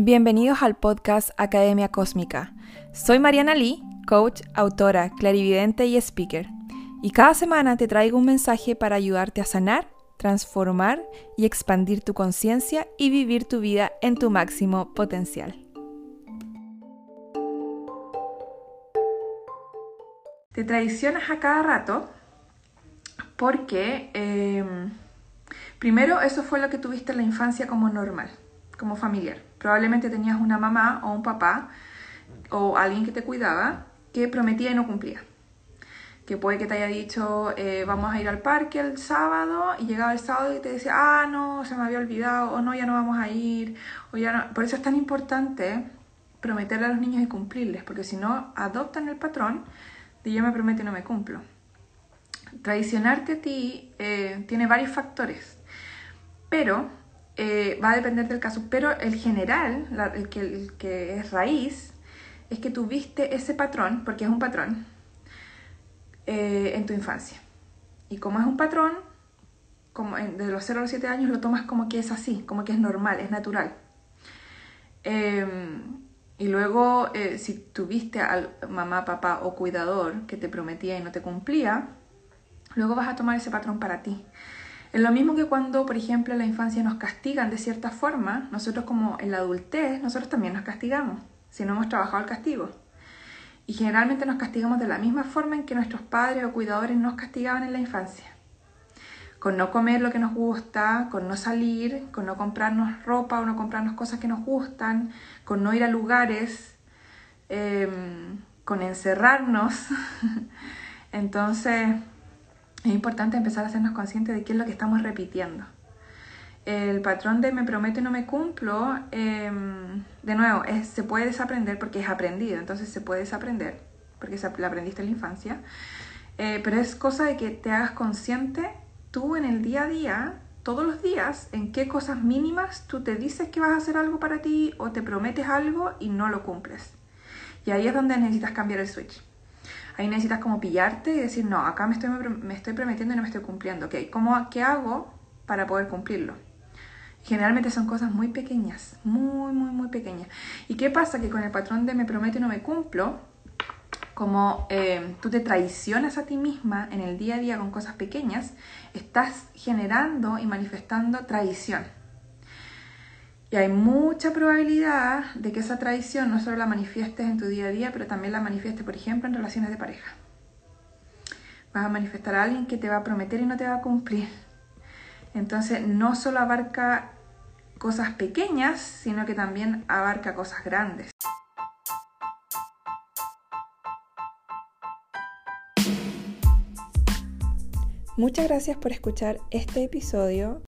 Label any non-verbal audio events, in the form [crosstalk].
Bienvenidos al podcast Academia Cósmica. Soy Mariana Lee, coach, autora, clarividente y speaker. Y cada semana te traigo un mensaje para ayudarte a sanar, transformar y expandir tu conciencia y vivir tu vida en tu máximo potencial. Te traicionas a cada rato porque, em, primero, eso fue lo que tuviste en la infancia como normal, como familiar Probablemente tenías una mamá o un papá o alguien que te cuidaba que prometía y no cumplía. Que puede que te haya dicho, eh, vamos a ir al parque el sábado, y llegaba el sábado y te decía, ah, no, se me había olvidado, o no, ya no vamos a ir, o ya no. Por eso es tan importante prometerle a los niños y cumplirles, porque si no, adoptan el patrón de yo me prometo y no me cumplo. Tradicionarte a ti eh, tiene varios factores, pero eh, va a depender del caso, pero el general, el, que, es raíz, es que tuviste ese patrón, porque es un patrón, eh, en tu infancia. Y como es un patrón, como de los 0 a los 7 años lo tomas como que es así, como que es normal, es natural. Em, y luego, eh, si tuviste al mamá, papá o cuidador que te prometía y no te cumplía, luego vas a tomar ese patrón para ti. Es lo mismo que cuando, por ejemplo, en la infancia nos castigan de cierta forma, nosotros como en la adultez, nosotros también nos castigamos, si no hemos trabajado el castigo. Y generalmente nos castigamos de la misma forma en que nuestros padres o cuidadores nos castigaban en la infancia. Con no comer lo que nos gusta, con no salir, con no comprarnos ropa o no comprarnos cosas que nos gustan, con no ir a lugares, em, con encerrarnos. [laughs] Entonces, es importante empezar a hacernos conscientes de qué es lo que estamos repitiendo. El patrón de me prometo y no me cumplo, em, de nuevo, se puede desaprender porque es aprendido, entonces se puede desaprender porque lo aprendiste en la infancia, eh, pero es cosa de que te hagas consciente tú en el día a día, todos los días, en qué cosas mínimas tú te dices que vas a hacer algo para ti o te prometes algo y no lo cumples. Y ahí es donde necesitas cambiar el switch. Ahí necesitas como pillarte y decir, no, acá me estoy, me estoy prometiendo y no me estoy cumpliendo. ¿cómo, ¿qué hago para poder cumplirlo? Generalmente son cosas muy pequeñas, muy, muy, muy pequeñas. ¿Y qué pasa? Que con el patrón de me prometo y no me cumplo, como eh, tú te traicionas a ti misma en el día a día con cosas pequeñas, estás generando y manifestando traición. Y hay mucha probabilidad de que esa traición no solo la manifiestes en tu día a día, pero también la manifiestes, por ejemplo, en relaciones de pareja. Vas a manifestar a alguien que te va a prometer y no te va a cumplir. Entonces, no solo abarca cosas pequeñas, sino que también abarca cosas grandes. Muchas gracias por escuchar este episodio.